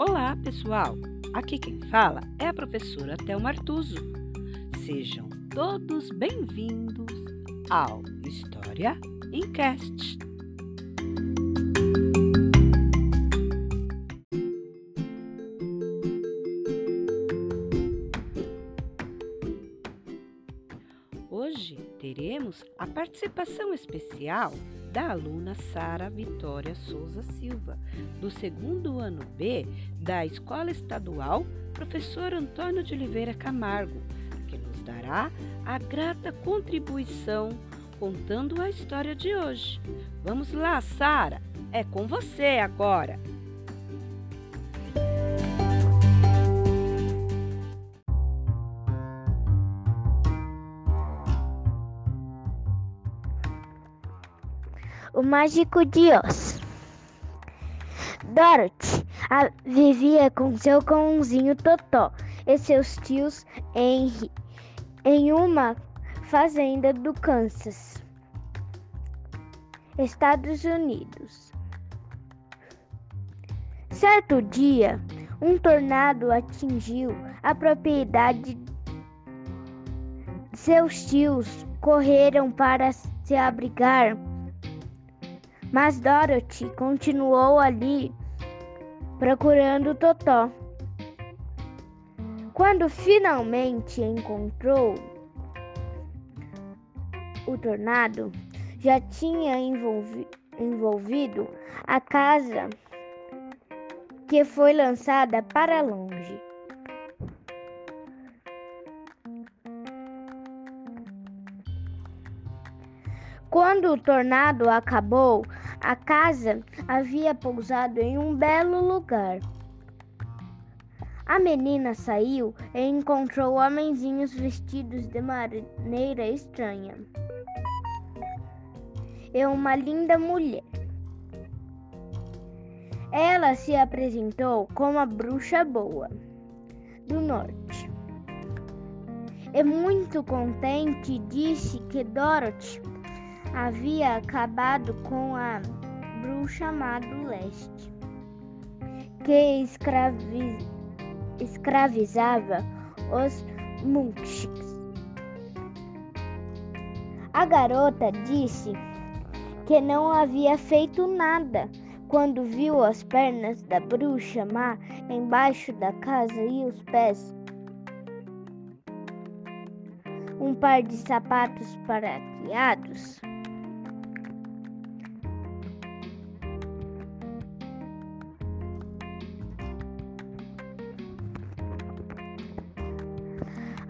Olá, pessoal! Aqui quem fala é a professora Thelma Artuso. Sejam todos bem-vindos ao História em Cast. Hoje teremos a participação especial da aluna Sara Vitória Souza Silva, do segundo ano B da Escola Estadual Professor Antônio de Oliveira Camargo, que nos dará a grata contribuição contando a história de hoje. Vamos lá, Sara, é com você agora. O Mágico de Oz. Dorothy a, vivia com seu cãozinho Totó e seus tios Henry em uma fazenda do Kansas, Estados Unidos. Certo dia, um tornado atingiu a propriedade. Seus tios correram para se abrigar mas Dorothy continuou ali procurando Totó. Quando finalmente encontrou o tornado, já tinha envolvi envolvido a casa que foi lançada para longe. Quando o tornado acabou, a casa havia pousado em um belo lugar. A menina saiu e encontrou homenzinhos vestidos de maneira estranha. E uma linda mulher. Ela se apresentou como a bruxa boa do norte. E muito contente disse que Dorothy havia acabado com a bruxa má do leste, que escravi escravizava os Munchiks. A garota disse que não havia feito nada quando viu as pernas da bruxa má embaixo da casa e os pés. Um par de sapatos paraqueados.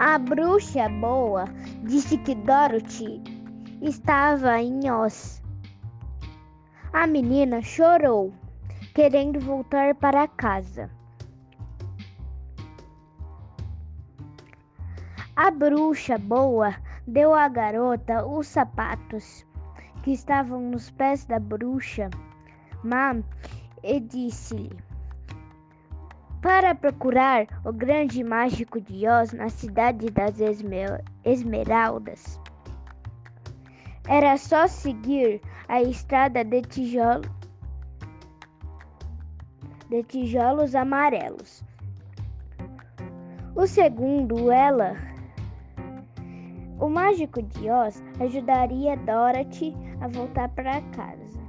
A bruxa boa disse que Dorothy estava em Oz. A menina chorou, querendo voltar para casa. A bruxa boa deu à garota os sapatos que estavam nos pés da bruxa má e disse-lhe: para procurar o grande mágico de Oz na cidade das Esmeraldas. Era só seguir a estrada de, tijolo, de tijolos amarelos. O segundo, ela, o mágico de Oz ajudaria Dorothy a voltar para casa.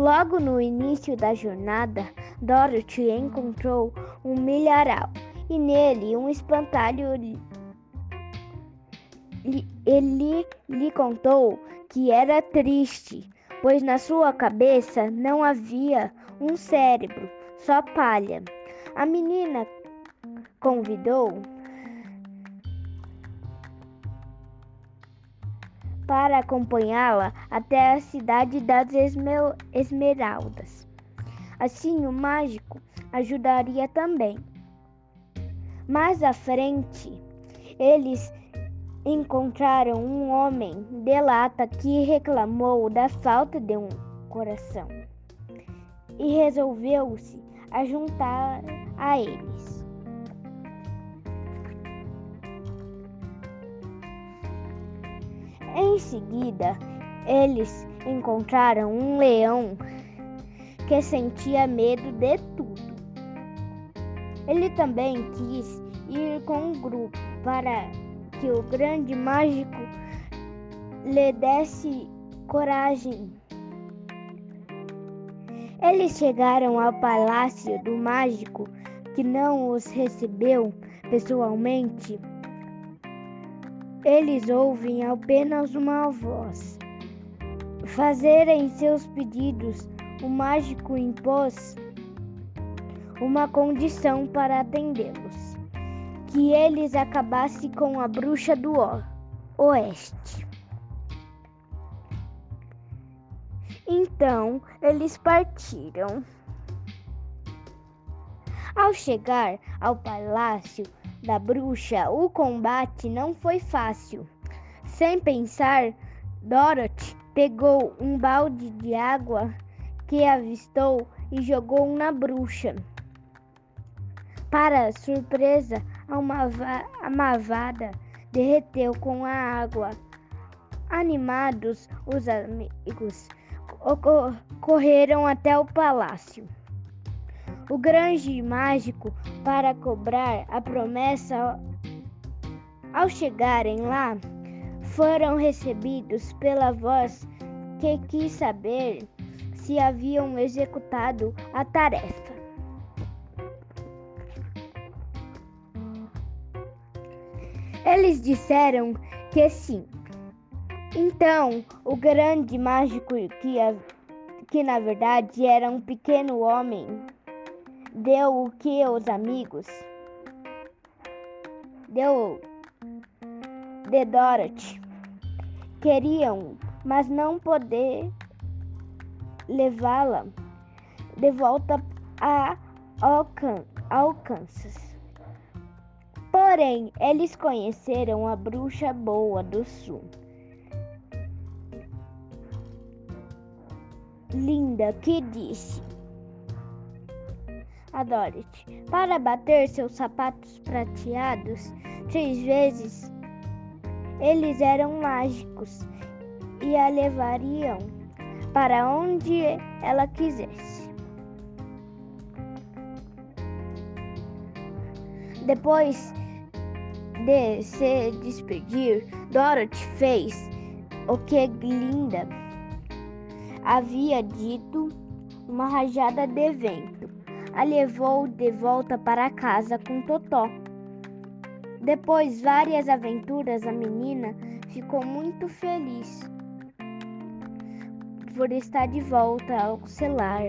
Logo no início da jornada, Dorothy encontrou um milharal e nele um espantalho. Ele lhe contou que era triste, pois na sua cabeça não havia um cérebro, só palha. A menina convidou para acompanhá-la até a cidade das Esmeraldas. Assim, o mágico ajudaria também. Mais à frente, eles encontraram um homem de lata que reclamou da falta de um coração e resolveu-se a juntar a eles. Em seguida, eles encontraram um leão que sentia medo de tudo. Ele também quis ir com um grupo para que o grande mágico lhe desse coragem. Eles chegaram ao palácio do mágico, que não os recebeu pessoalmente. Eles ouvem apenas uma voz. Fazerem seus pedidos, o mágico impôs uma condição para atendê-los: que eles acabassem com a bruxa do oeste. Então eles partiram. Ao chegar ao palácio da bruxa, o combate não foi fácil. Sem pensar, Dorothy pegou um balde de água que avistou e jogou na bruxa. Para surpresa, a mavada derreteu com a água. Animados, os amigos correram até o palácio. O grande mágico, para cobrar a promessa, ao chegarem lá, foram recebidos pela voz que quis saber se haviam executado a tarefa. Eles disseram que sim. Então, o grande mágico, que, que na verdade era um pequeno homem, deu o que os amigos? Deu de Dorothy. Queriam, mas não poder levá-la de volta a Alcanças. Porém, eles conheceram a bruxa boa do sul. Linda que disse a Dorothy para bater seus sapatos prateados três vezes. Eles eram mágicos e a levariam para onde ela quisesse. Depois de se despedir, Dorothy fez o que Glinda havia dito, uma rajada de vento. A levou de volta para casa com Totó. Depois várias aventuras, a menina ficou muito feliz por estar de volta ao celular.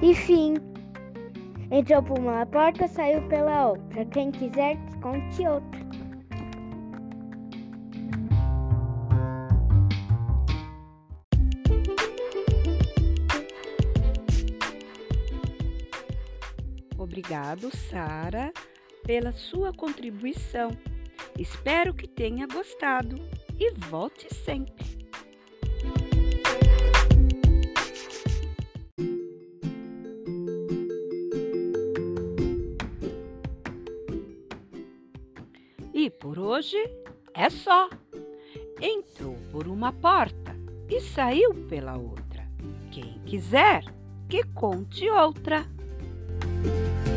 E fim. Entrou por uma porta, saiu pela outra. Quem quiser, conte outra. Obrigado, Sara, pela sua contribuição. Espero que tenha gostado e volte sempre. E por hoje é só. Entrou por uma porta e saiu pela outra. Quem quiser, que conte outra. Bye.